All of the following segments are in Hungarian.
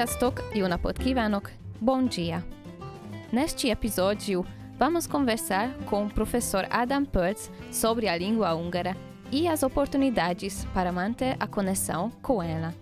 Sziasztok, jó napot kívánok, bom dia! Neste episódio, vamos conversar com o professor Adam Pertz sobre a língua húngara e as oportunidades para manter a conexão com ela.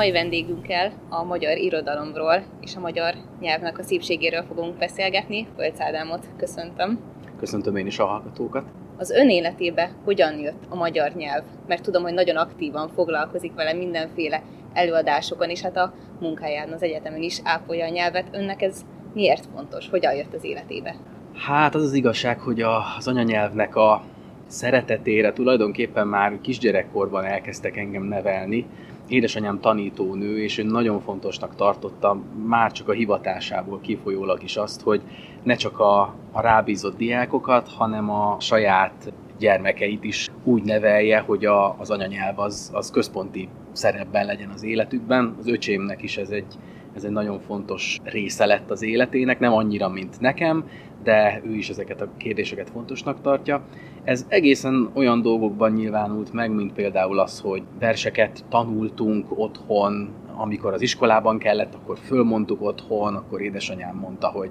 Mai vendégünkkel a magyar irodalomról és a magyar nyelvnek a szépségéről fogunk beszélgetni. Fölc Ádámot köszöntöm. Köszöntöm én is a hallgatókat. Az ön életébe hogyan jött a magyar nyelv? Mert tudom, hogy nagyon aktívan foglalkozik vele mindenféle előadásokon, és hát a munkáján az egyetemen is ápolja a nyelvet. Önnek ez miért fontos? Hogyan jött az életébe? Hát az az igazság, hogy az anyanyelvnek a szeretetére tulajdonképpen már kisgyerekkorban elkezdtek engem nevelni, édesanyám tanítónő, és ő nagyon fontosnak tartotta már csak a hivatásából kifolyólag is azt, hogy ne csak a, a rábízott diákokat, hanem a saját gyermekeit is úgy nevelje, hogy a, az anyanyelv az, az központi szerepben legyen az életükben. Az öcsémnek is ez egy, ez egy nagyon fontos része lett az életének, nem annyira, mint nekem, de ő is ezeket a kérdéseket fontosnak tartja. Ez egészen olyan dolgokban nyilvánult meg, mint például az, hogy verseket tanultunk otthon, amikor az iskolában kellett, akkor fölmondtuk otthon, akkor édesanyám mondta, hogy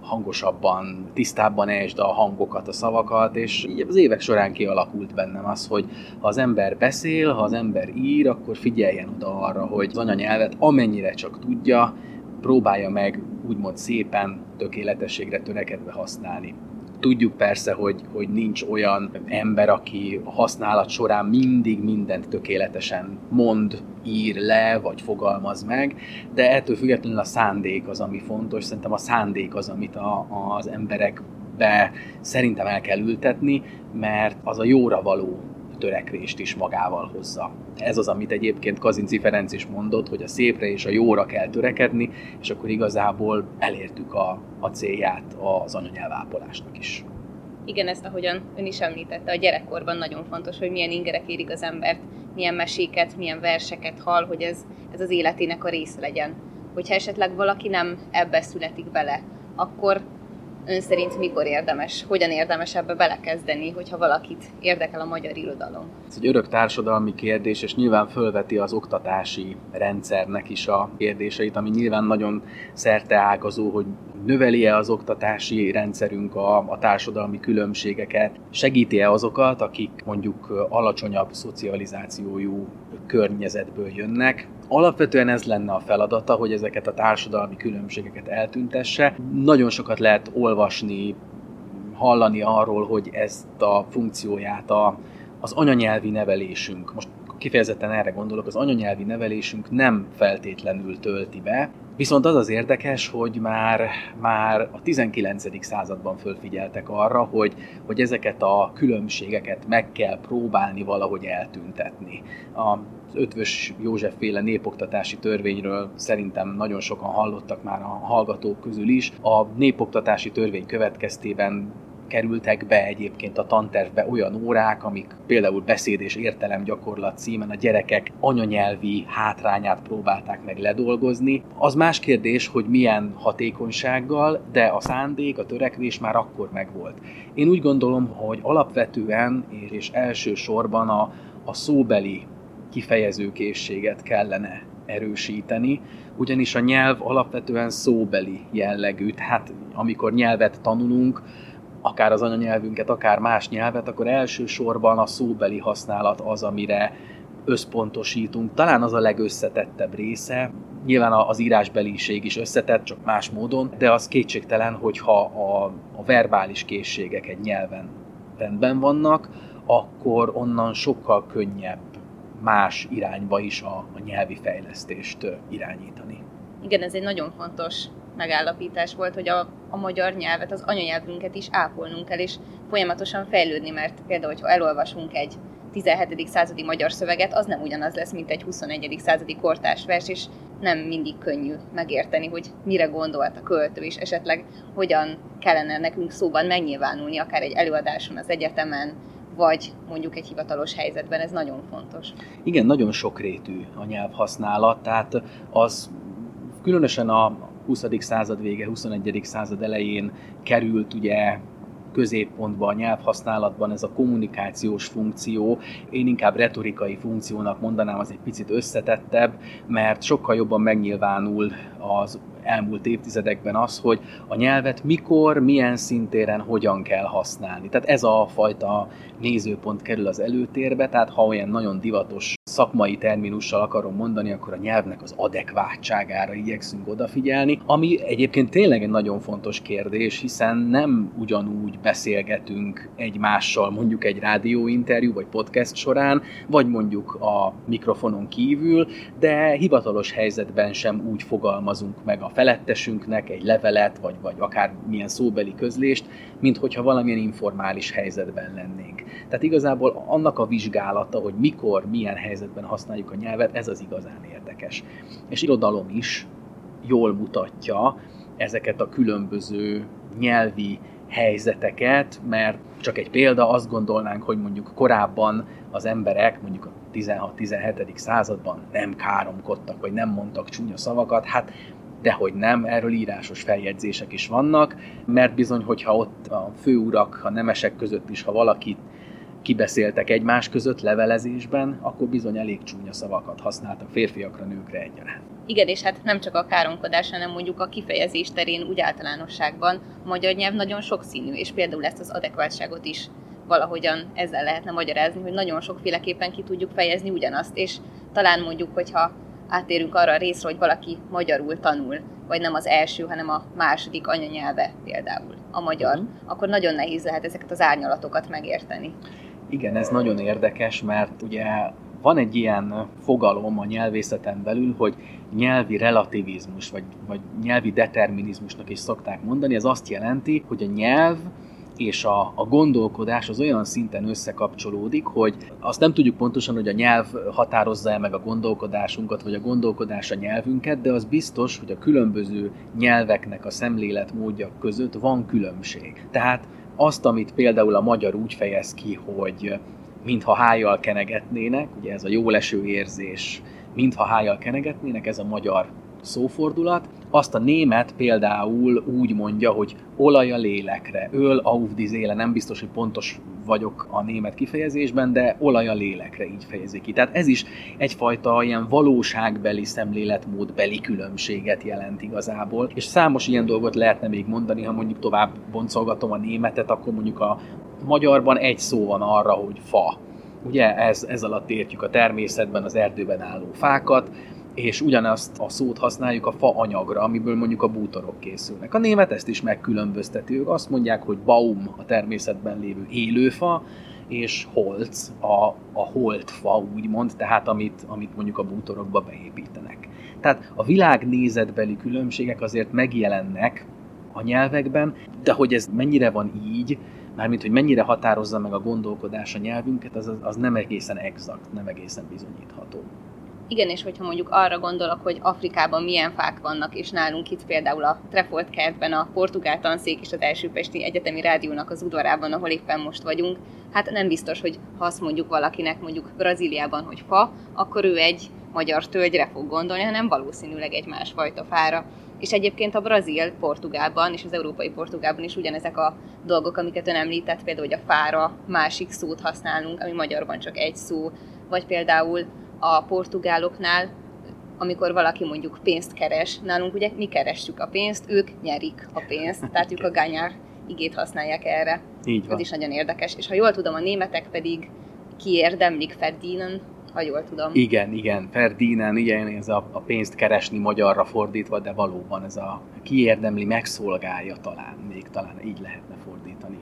hangosabban, tisztábban esd a hangokat, a szavakat, és így az évek során kialakult bennem az, hogy ha az ember beszél, ha az ember ír, akkor figyeljen oda arra, hogy az anyanyelvet amennyire csak tudja, próbálja meg úgymond szépen, tökéletességre törekedve használni. Tudjuk persze, hogy, hogy nincs olyan ember, aki a használat során mindig mindent tökéletesen mond, ír le, vagy fogalmaz meg, de ettől függetlenül a szándék az, ami fontos. Szerintem a szándék az, amit a, az emberekbe szerintem el kell ültetni, mert az a jóra való törekvést is magával hozza. Ez az, amit egyébként Kazinci Ferenc is mondott, hogy a szépre és a jóra kell törekedni, és akkor igazából elértük a, a célját az anyanyelvápolásnak is. Igen, ezt ahogyan ön is említette, a gyerekkorban nagyon fontos, hogy milyen ingerek érik az embert, milyen meséket, milyen verseket hall, hogy ez, ez az életének a része legyen. Hogyha esetleg valaki nem ebbe születik bele, akkor ön szerint mikor érdemes, hogyan érdemes ebbe belekezdeni, hogyha valakit érdekel a magyar irodalom? Ez egy örök társadalmi kérdés, és nyilván fölveti az oktatási rendszernek is a kérdéseit, ami nyilván nagyon szerteágazó, hogy növeli-e az oktatási rendszerünk a, a társadalmi különbségeket, segíti-e azokat, akik mondjuk alacsonyabb szocializációjú környezetből jönnek. Alapvetően ez lenne a feladata, hogy ezeket a társadalmi különbségeket eltüntesse. Nagyon sokat lehet olvasni, hallani arról, hogy ezt a funkcióját a, az anyanyelvi nevelésünk, most kifejezetten erre gondolok, az anyanyelvi nevelésünk nem feltétlenül tölti be, Viszont az az érdekes, hogy már, már a 19. században fölfigyeltek arra, hogy, hogy ezeket a különbségeket meg kell próbálni valahogy eltüntetni. A ötvös József féle népoktatási törvényről szerintem nagyon sokan hallottak már a hallgatók közül is. A népoktatási törvény következtében kerültek be egyébként a tantervbe olyan órák, amik például beszéd és értelem gyakorlat címen a gyerekek anyanyelvi hátrányát próbálták meg ledolgozni. Az más kérdés, hogy milyen hatékonysággal, de a szándék, a törekvés már akkor megvolt. Én úgy gondolom, hogy alapvetően és elsősorban a, a szóbeli kifejezőkészséget kellene erősíteni, ugyanis a nyelv alapvetően szóbeli jellegű, tehát amikor nyelvet tanulunk, akár az anyanyelvünket, akár más nyelvet, akkor elsősorban a szóbeli használat az, amire összpontosítunk. Talán az a legösszetettebb része. Nyilván az írásbeliség is összetett, csak más módon, de az kétségtelen, hogyha a, a verbális készségek egy nyelven rendben vannak, akkor onnan sokkal könnyebb más irányba is a, a nyelvi fejlesztést irányítani. Igen, ez egy nagyon fontos megállapítás volt, hogy a, a magyar nyelvet, az anyanyelvünket is ápolnunk kell, és folyamatosan fejlődni, mert például, hogyha elolvasunk egy 17. századi magyar szöveget, az nem ugyanaz lesz, mint egy 21. századi kortárs vers, és nem mindig könnyű megérteni, hogy mire gondolt a költő, és esetleg hogyan kellene nekünk szóban megnyilvánulni, akár egy előadáson az egyetemen, vagy mondjuk egy hivatalos helyzetben, ez nagyon fontos. Igen, nagyon sokrétű a nyelvhasználat, tehát az különösen a, 20. század vége, 21. század elején került ugye középpontba a nyelvhasználatban ez a kommunikációs funkció. Én inkább retorikai funkciónak mondanám, az egy picit összetettebb, mert sokkal jobban megnyilvánul az elmúlt évtizedekben az, hogy a nyelvet mikor, milyen szintéren, hogyan kell használni. Tehát ez a fajta nézőpont kerül az előtérbe, tehát ha olyan nagyon divatos szakmai terminussal akarom mondani, akkor a nyelvnek az adekvátságára igyekszünk odafigyelni, ami egyébként tényleg egy nagyon fontos kérdés, hiszen nem ugyanúgy beszélgetünk egymással mondjuk egy rádióinterjú vagy podcast során, vagy mondjuk a mikrofonon kívül, de hivatalos helyzetben sem úgy fogalmazunk meg a felettesünknek egy levelet, vagy, vagy akár milyen szóbeli közlést, mint hogyha valamilyen informális helyzetben lennénk. Tehát igazából annak a vizsgálata, hogy mikor, milyen helyzetben használjuk a nyelvet, ez az igazán érdekes. És irodalom is jól mutatja ezeket a különböző nyelvi helyzeteket, mert csak egy példa, azt gondolnánk, hogy mondjuk korábban az emberek, mondjuk a 16-17. században nem káromkodtak, vagy nem mondtak csúnya szavakat, hát dehogy nem, erről írásos feljegyzések is vannak, mert bizony, hogyha ott a főurak, a nemesek között is, ha valakit kibeszéltek egymás között levelezésben, akkor bizony elég csúnya szavakat használtak férfiakra, nőkre egyaránt. Igen, és hát nem csak a káromkodás, hanem mondjuk a kifejezés terén úgy általánosságban a magyar nyelv nagyon sokszínű, és például ezt az adekváltságot is valahogyan ezzel lehetne magyarázni, hogy nagyon sokféleképpen ki tudjuk fejezni ugyanazt, és talán mondjuk, hogyha átérünk arra a részre, hogy valaki magyarul tanul, vagy nem az első, hanem a második anyanyelve például a magyar, uh-huh. akkor nagyon nehéz lehet ezeket az árnyalatokat megérteni. Igen, ez nagyon érdekes, mert ugye van egy ilyen fogalom a nyelvészeten belül, hogy nyelvi relativizmus, vagy, vagy nyelvi determinizmusnak is szokták mondani. Ez azt jelenti, hogy a nyelv és a, a gondolkodás az olyan szinten összekapcsolódik, hogy azt nem tudjuk pontosan, hogy a nyelv határozza meg a gondolkodásunkat, vagy a gondolkodás a nyelvünket, de az biztos, hogy a különböző nyelveknek a szemléletmódja között van különbség. Tehát azt, amit például a magyar úgy fejez ki, hogy mintha hájjal kenegetnének, ugye ez a jó leső érzés, mintha hájjal kenegetnének, ez a magyar szófordulat. Azt a német például úgy mondja, hogy olaj a lélekre, öl auf die Seele, nem biztos, hogy pontos vagyok a német kifejezésben, de olaj a lélekre így fejezi ki. Tehát ez is egyfajta ilyen valóságbeli szemléletmódbeli különbséget jelent igazából, és számos ilyen dolgot lehetne még mondani, ha mondjuk tovább boncolgatom a németet, akkor mondjuk a magyarban egy szó van arra, hogy fa. Ugye ez, ez alatt értjük a természetben az erdőben álló fákat, és ugyanazt a szót használjuk a fa anyagra, amiből mondjuk a bútorok készülnek. A német ezt is megkülönbözteti, ők azt mondják, hogy baum a természetben lévő élőfa, és holc a, a holtfa, úgymond, tehát amit, amit mondjuk a bútorokba beépítenek. Tehát a világnézetbeli különbségek azért megjelennek a nyelvekben, de hogy ez mennyire van így, mármint hogy mennyire határozza meg a gondolkodás a nyelvünket, az, az nem egészen exakt, nem egészen bizonyítható. Igen, és hogyha mondjuk arra gondolok, hogy Afrikában milyen fák vannak, és nálunk itt például a Trefolt kertben a portugál tanszék és az első Pesti Egyetemi Rádiónak az udvarában, ahol éppen most vagyunk, hát nem biztos, hogy ha azt mondjuk valakinek mondjuk Brazíliában, hogy fa, akkor ő egy magyar tölgyre fog gondolni, hanem valószínűleg egy másfajta fára. És egyébként a brazil Portugálban és az európai Portugálban is ugyanezek a dolgok, amiket ön említett, például, hogy a fára másik szót használunk, ami magyarban csak egy szó, vagy például a portugáloknál, amikor valaki mondjuk pénzt keres, nálunk ugye mi keressük a pénzt, ők nyerik a pénzt, tehát ők a gányár igét használják erre. Így van. Ez is nagyon érdekes. És ha jól tudom, a németek pedig kiérdemlik Ferdinen, ha jól tudom. Igen, igen, Ferdinen, igen, ez a, a pénzt keresni magyarra fordítva, de valóban ez a kiérdemli, megszolgálja talán, még talán így lehetne fordítani.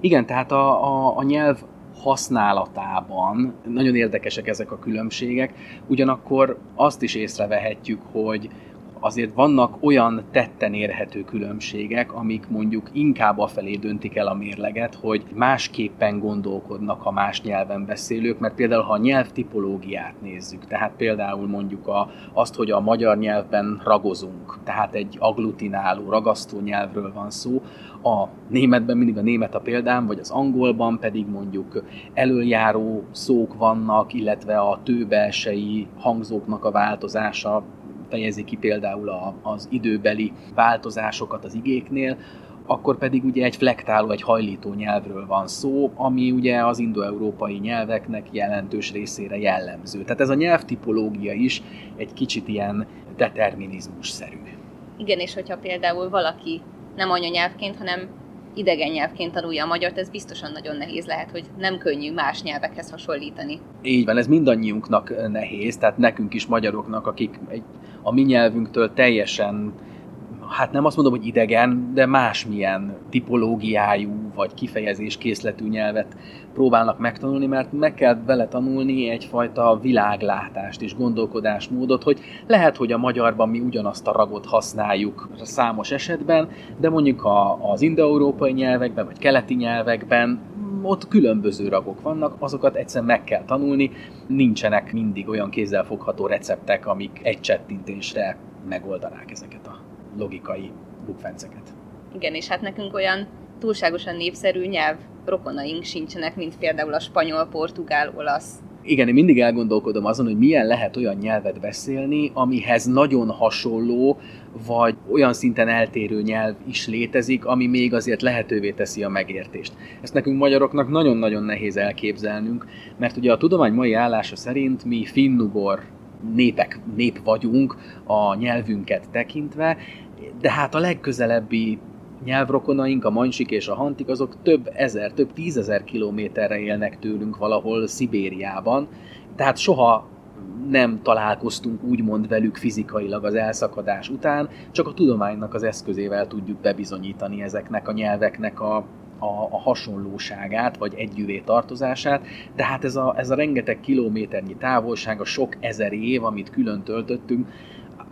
Igen, tehát a, a, a nyelv használatában nagyon érdekesek ezek a különbségek, ugyanakkor azt is észrevehetjük, hogy azért vannak olyan tetten érhető különbségek, amik mondjuk inkább afelé döntik el a mérleget, hogy másképpen gondolkodnak a más nyelven beszélők, mert például ha a nyelvtipológiát nézzük, tehát például mondjuk a, azt, hogy a magyar nyelvben ragozunk, tehát egy agglutináló, ragasztó nyelvről van szó, a németben mindig a német a példám, vagy az angolban pedig mondjuk előjáró szók vannak, illetve a tőbelsei hangzóknak a változása fejezi ki például a, az időbeli változásokat az igéknél, akkor pedig ugye egy flektáló, egy hajlító nyelvről van szó, ami ugye az indoeurópai nyelveknek jelentős részére jellemző. Tehát ez a nyelvtipológia is egy kicsit ilyen determinizmus-szerű. Igen, és hogyha például valaki nem anyanyelvként, hanem idegen nyelvként tanulja a magyart, ez biztosan nagyon nehéz lehet, hogy nem könnyű más nyelvekhez hasonlítani. Így van, ez mindannyiunknak nehéz, tehát nekünk is magyaroknak, akik egy, a mi nyelvünktől teljesen hát nem azt mondom, hogy idegen, de másmilyen tipológiájú vagy kifejezés készletű nyelvet próbálnak megtanulni, mert meg kell vele tanulni egyfajta világlátást és gondolkodásmódot, hogy lehet, hogy a magyarban mi ugyanazt a ragot használjuk számos esetben, de mondjuk az indoeurópai nyelvekben vagy keleti nyelvekben ott különböző ragok vannak, azokat egyszerűen meg kell tanulni, nincsenek mindig olyan kézzelfogható receptek, amik egy csettintésre megoldanák ezeket a logikai bukfenceket. Igen, és hát nekünk olyan túlságosan népszerű nyelv rokonaink sincsenek, mint például a spanyol, portugál, olasz, Igen, én mindig elgondolkodom azon, hogy milyen lehet olyan nyelvet beszélni, amihez nagyon hasonló, vagy olyan szinten eltérő nyelv is létezik, ami még azért lehetővé teszi a megértést. Ezt nekünk magyaroknak nagyon-nagyon nehéz elképzelnünk, mert ugye a tudomány mai állása szerint mi finnugor népek, nép vagyunk a nyelvünket tekintve, de hát a legközelebbi nyelvrokonaink, a mancsik és a hantik, azok több ezer, több tízezer kilométerre élnek tőlünk valahol Szibériában, tehát soha nem találkoztunk úgymond velük fizikailag az elszakadás után, csak a tudománynak az eszközével tudjuk bebizonyítani ezeknek a nyelveknek a, a, a hasonlóságát, vagy együvé tartozását, de hát ez a, ez a rengeteg kilométernyi távolság, a sok ezer év, amit külön töltöttünk,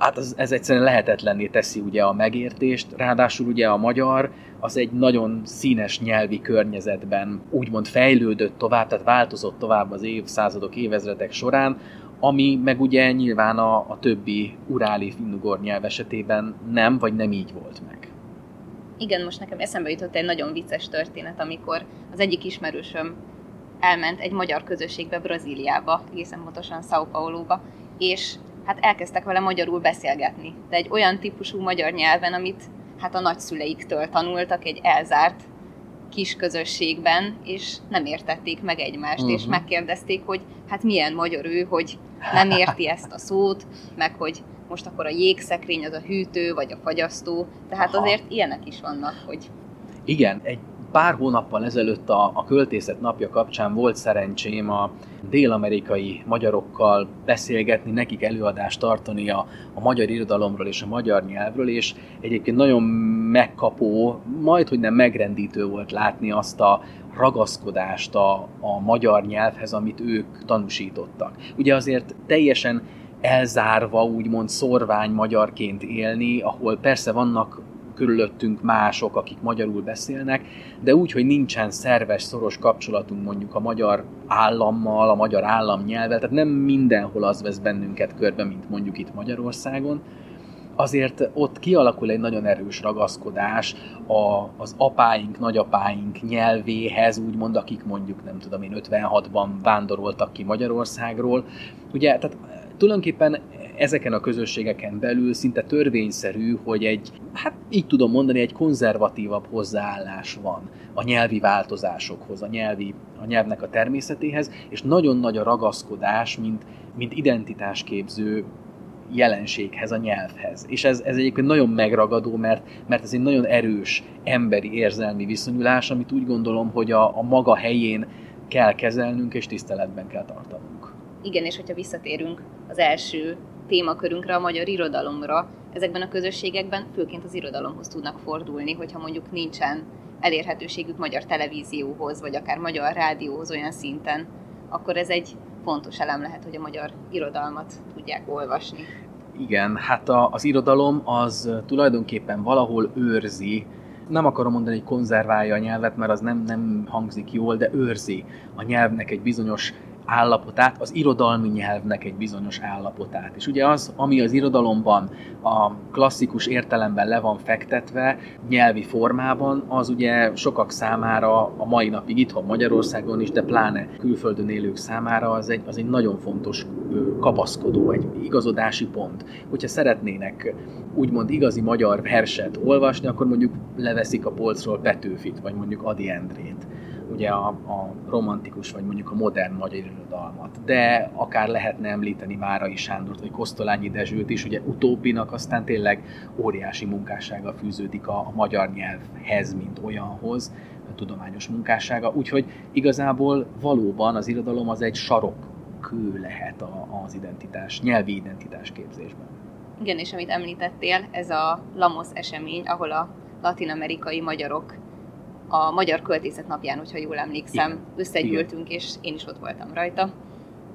hát ez, ez egyszerűen lehetetlenné teszi ugye a megértést, ráadásul ugye a magyar az egy nagyon színes nyelvi környezetben úgymond fejlődött tovább, tehát változott tovább az évszázadok, évezredek során, ami meg ugye nyilván a, a többi uráli finnugor nyelv esetében nem, vagy nem így volt meg. Igen, most nekem eszembe jutott egy nagyon vicces történet, amikor az egyik ismerősöm elment egy magyar közösségbe Brazíliába, egészen pontosan São Paulo-ba, és hát elkezdtek vele magyarul beszélgetni. De egy olyan típusú magyar nyelven, amit hát a nagyszüleiktől tanultak egy elzárt kis közösségben, és nem értették meg egymást, uh-huh. és mhm. megkérdezték, hogy hát milyen magyar ő, hogy nem érti ezt a szót, meg hogy most akkor a jégszekrény az a hűtő, vagy a fagyasztó, tehát Aha. azért ilyenek is vannak, hogy... Igen, egy pár hónappal ezelőtt a, a költészet napja kapcsán volt szerencsém a dél-amerikai magyarokkal beszélgetni, nekik előadást tartani a, a magyar irodalomról és a magyar nyelvről, és egyébként nagyon megkapó, majd hogy nem megrendítő volt látni azt a ragaszkodást a, a magyar nyelvhez, amit ők tanúsítottak. Ugye azért teljesen elzárva, úgymond szorvány magyarként élni, ahol persze vannak körülöttünk mások, akik magyarul beszélnek, de úgy, hogy nincsen szerves, szoros kapcsolatunk mondjuk a magyar állammal, a magyar államnyelvvel, tehát nem mindenhol az vesz bennünket körbe, mint mondjuk itt Magyarországon, azért ott kialakul egy nagyon erős ragaszkodás a, az apáink, nagyapáink nyelvéhez, úgymond, akik mondjuk, nem tudom én, 56-ban vándoroltak ki Magyarországról. Ugye, tehát tulajdonképpen ezeken a közösségeken belül szinte törvényszerű, hogy egy, hát így tudom mondani, egy konzervatívabb hozzáállás van a nyelvi változásokhoz, a, nyelvi, a nyelvnek a természetéhez, és nagyon nagy a ragaszkodás, mint, mint identitásképző jelenséghez, a nyelvhez. És ez, ez egyébként nagyon megragadó, mert, mert ez egy nagyon erős emberi érzelmi viszonyulás, amit úgy gondolom, hogy a, a maga helyén kell kezelnünk és tiszteletben kell tartanunk. Igen, és hogyha visszatérünk az első témakörünkre, a magyar irodalomra, ezekben a közösségekben főként az irodalomhoz tudnak fordulni, hogyha mondjuk nincsen elérhetőségük magyar televízióhoz, vagy akár magyar rádióhoz olyan szinten, akkor ez egy fontos elem lehet, hogy a magyar irodalmat tudják olvasni. Igen, hát a, az irodalom az tulajdonképpen valahol őrzi nem akarom mondani, hogy konzerválja a nyelvet, mert az nem, nem hangzik jól, de őrzi a nyelvnek egy bizonyos állapotát, az irodalmi nyelvnek egy bizonyos állapotát. És ugye az, ami az irodalomban a klasszikus értelemben le van fektetve, nyelvi formában, az ugye sokak számára a mai napig itthon Magyarországon is, de pláne külföldön élők számára az egy, az egy nagyon fontos kapaszkodó, egy igazodási pont. Hogyha szeretnének úgymond igazi magyar verset olvasni, akkor mondjuk leveszik a polcról Petőfit, vagy mondjuk Adi Endrét ugye a, a romantikus, vagy mondjuk a modern magyar irodalmat. De akár lehetne említeni Márai Sándort, vagy Kosztolányi Dezsőt is, ugye utóbbinak aztán tényleg óriási munkássága fűződik a, a magyar nyelvhez, mint olyanhoz, a tudományos munkássága. Úgyhogy igazából valóban az irodalom az egy sarokkő lehet a, az identitás, nyelvi identitás képzésben. Igen, és amit említettél, ez a Lamos esemény, ahol a latin-amerikai magyarok a Magyar Költészet napján, hogyha jól emlékszem, Igen. összegyűltünk, Igen. és én is ott voltam rajta,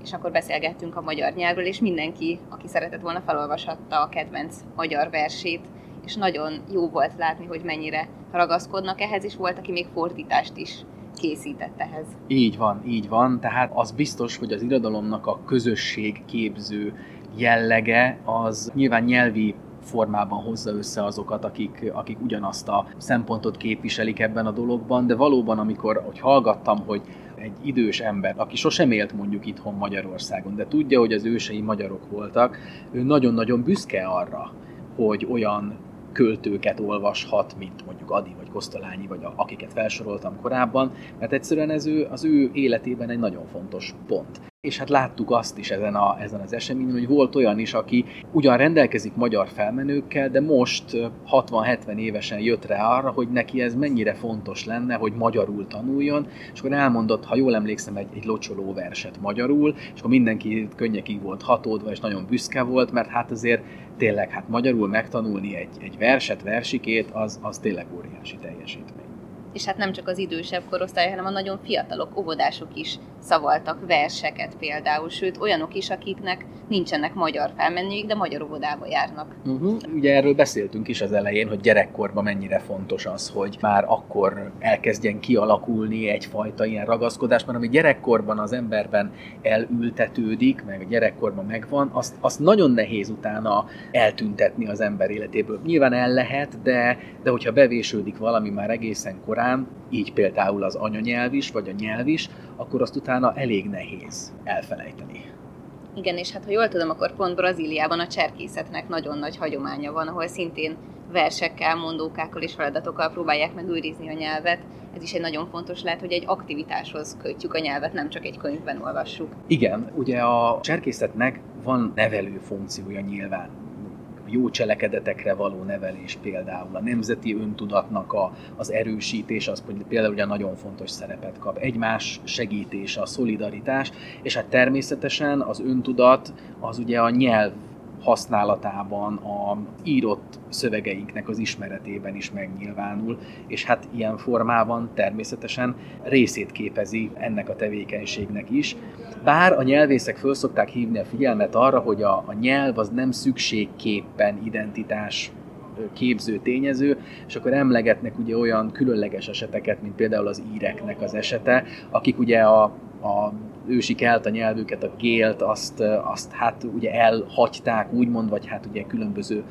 és akkor beszélgettünk a magyar nyelvről, és mindenki, aki szeretett volna, felolvashatta a kedvenc magyar versét, és nagyon jó volt látni, hogy mennyire ragaszkodnak ehhez, és volt, aki még fordítást is készített ehhez. Így van, így van. Tehát az biztos, hogy az irodalomnak a közösség képző jellege az nyilván nyelvi formában hozza össze azokat, akik, akik ugyanazt a szempontot képviselik ebben a dologban, de valóban, amikor hogy hallgattam, hogy egy idős ember, aki sosem élt mondjuk itthon Magyarországon, de tudja, hogy az ősei magyarok voltak, ő nagyon-nagyon büszke arra, hogy olyan költőket olvashat, mint mondjuk Adi vagy Kosztolányi, vagy a, akiket felsoroltam korábban, mert egyszerűen ez ő, az ő életében egy nagyon fontos pont. És hát láttuk azt is ezen, a, ezen az eseményen, hogy volt olyan is, aki ugyan rendelkezik magyar felmenőkkel, de most 60-70 évesen jött rá arra, hogy neki ez mennyire fontos lenne, hogy magyarul tanuljon, és akkor elmondott, ha jól emlékszem, egy, egy locsoló verset magyarul, és akkor mindenki könnyekig volt hatódva, és nagyon büszke volt, mert hát azért tényleg hát magyarul megtanulni egy, egy verset, versikét, az, az tényleg óriási teljesítmény és hát nem csak az idősebb korosztály, hanem a nagyon fiatalok, óvodások is szavaltak verseket például, sőt olyanok is, akiknek nincsenek magyar felmenőik, de magyar óvodába járnak. Uh-huh. Ugye erről beszéltünk is az elején, hogy gyerekkorban mennyire fontos az, hogy már akkor elkezdjen kialakulni egyfajta ilyen ragaszkodás, mert ami gyerekkorban az emberben elültetődik, meg a gyerekkorban megvan, azt, azt nagyon nehéz utána eltüntetni az ember életéből. Nyilván el lehet, de, de hogyha bevésődik valami már egészen korán, korán, így például az anyanyelv is, vagy a nyelv is, akkor azt utána elég nehéz elfelejteni. Igen, és hát ha jól tudom, akkor pont Brazíliában a cserkészetnek nagyon nagy hagyománya van, ahol szintén versekkel, mondókákkal és feladatokkal próbálják megőrizni a nyelvet. Ez is egy nagyon fontos lehet, hogy egy aktivitáshoz kötjük a nyelvet, nem csak egy könyvben olvassuk. Igen, ugye a cserkészetnek van nevelő funkciója nyilván jó cselekedetekre való nevelés például, a nemzeti öntudatnak a, az erősítés, az például ugye nagyon fontos szerepet kap. Egymás segítése, a szolidaritás, és hát természetesen az öntudat az ugye a nyelv használatában, a írott szövegeinknek az ismeretében is megnyilvánul, és hát ilyen formában természetesen részét képezi ennek a tevékenységnek is. Bár a nyelvészek föl szokták hívni a figyelmet arra, hogy a, a nyelv az nem szükségképpen identitás képző tényező, és akkor emlegetnek ugye olyan különleges eseteket, mint például az íreknek az esete, akik ugye a, a ősi a nyelvüket, a gélt, azt, azt hát ugye elhagyták úgymond, vagy hát ugye különböző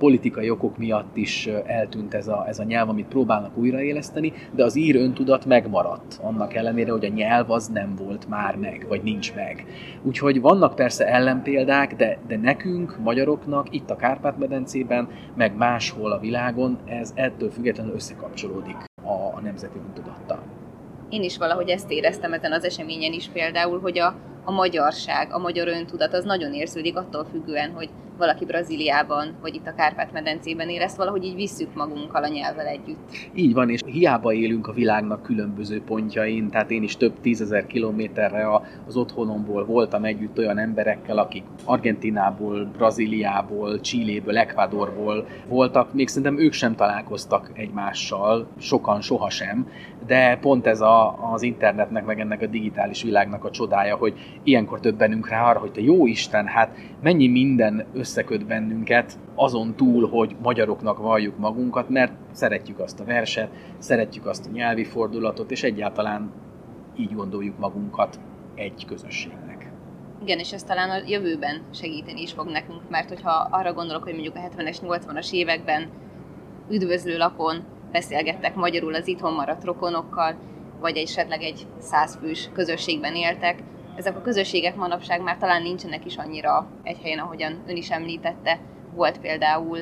politikai okok miatt is eltűnt ez a, ez a nyelv, amit próbálnak újraéleszteni, de az ír öntudat megmaradt, annak ellenére, hogy a nyelv az nem volt már meg, vagy nincs meg. Úgyhogy vannak persze ellenpéldák, de, de nekünk, magyaroknak, itt a Kárpát-medencében, meg máshol a világon, ez ettől függetlenül összekapcsolódik a, a nemzeti öntudattal. Én is valahogy ezt éreztem ezen az eseményen is például, hogy a, a magyarság, a magyar öntudat az nagyon érződik attól függően, hogy valaki Brazíliában, vagy itt a Kárpát-medencében él, valahogy így visszük magunkkal a nyelvvel együtt. Így van, és hiába élünk a világnak különböző pontjain, tehát én is több tízezer kilométerre az otthonomból voltam együtt olyan emberekkel, akik Argentinából, Brazíliából, Csilléből, Ecuadorból voltak, még szerintem ők sem találkoztak egymással, sokan sohasem, de pont ez a, az internetnek, meg ennek a digitális világnak a csodája, hogy ilyenkor többenünk rá arra, hogy te jó Isten, hát mennyi minden összeköt bennünket, azon túl, hogy magyaroknak valljuk magunkat, mert szeretjük azt a verset, szeretjük azt a nyelvi fordulatot, és egyáltalán így gondoljuk magunkat egy közösségnek. Igen, és ez talán a jövőben segíteni is fog nekünk, mert hogyha arra gondolok, hogy mondjuk a 70-es, 80-as években üdvözlőlapon beszélgettek magyarul az itthon maradt rokonokkal, vagy esetleg egy százfős közösségben éltek, ezek a közösségek manapság már talán nincsenek is annyira egy helyen, ahogyan ön is említette. Volt például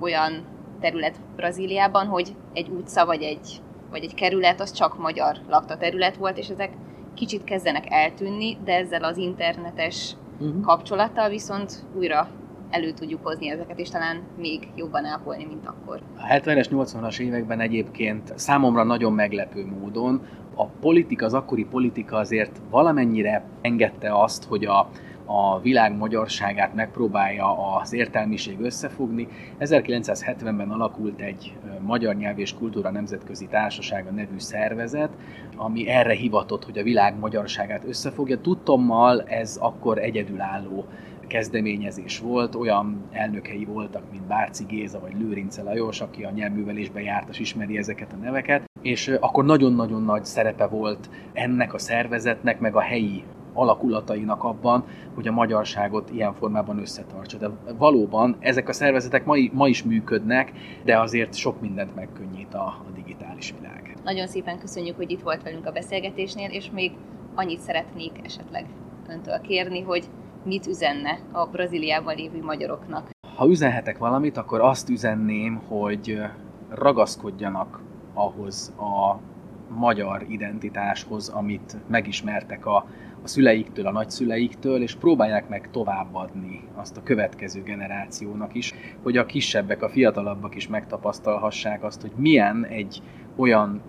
olyan terület Brazíliában, hogy egy utca vagy egy, vagy egy kerület az csak magyar lakta terület volt, és ezek kicsit kezdenek eltűnni, de ezzel az internetes uh-huh. kapcsolattal viszont újra elő tudjuk hozni ezeket, és talán még jobban ápolni, mint akkor. A 70-es, 80-as években egyébként számomra nagyon meglepő módon a politika, az akkori politika azért valamennyire engedte azt, hogy a, a világ magyarságát megpróbálja az értelmiség összefogni. 1970-ben alakult egy Magyar Nyelv és Kultúra Nemzetközi Társasága nevű szervezet, ami erre hivatott, hogy a világ magyarságát összefogja. Tudtommal ez akkor egyedülálló kezdeményezés volt, olyan elnökei voltak, mint Bárci Géza vagy Lőrince Lajos, aki a nyelvművelésbe járt, és ismeri ezeket a neveket, és akkor nagyon-nagyon nagy szerepe volt ennek a szervezetnek, meg a helyi alakulatainak abban, hogy a magyarságot ilyen formában összetartsa. De valóban ezek a szervezetek ma, ma is működnek, de azért sok mindent megkönnyít a, a digitális világ. Nagyon szépen köszönjük, hogy itt volt velünk a beszélgetésnél, és még annyit szeretnék esetleg öntől kérni, hogy mit üzenne a Brazíliában lévő magyaroknak. Ha üzenhetek valamit, akkor azt üzenném, hogy ragaszkodjanak ahhoz a magyar identitáshoz, amit megismertek a, a szüleiktől, a nagyszüleiktől, és próbálják meg továbbadni azt a következő generációnak is, hogy a kisebbek, a fiatalabbak is megtapasztalhassák azt, hogy milyen egy olyan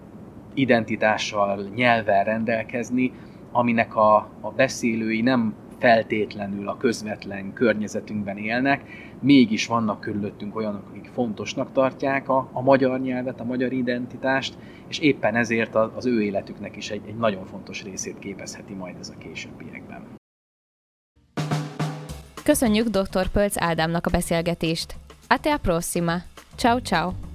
identitással, nyelvvel rendelkezni, aminek a, a beszélői nem feltétlenül a közvetlen környezetünkben élnek, mégis vannak körülöttünk olyanok, akik fontosnak tartják a, a magyar nyelvet, a magyar identitást, és éppen ezért az ő életüknek is egy, egy nagyon fontos részét képezheti majd ez a későbbiekben. Köszönjük dr. Pölc Ádámnak a beszélgetést. Ate a prossima. Ciao ciao.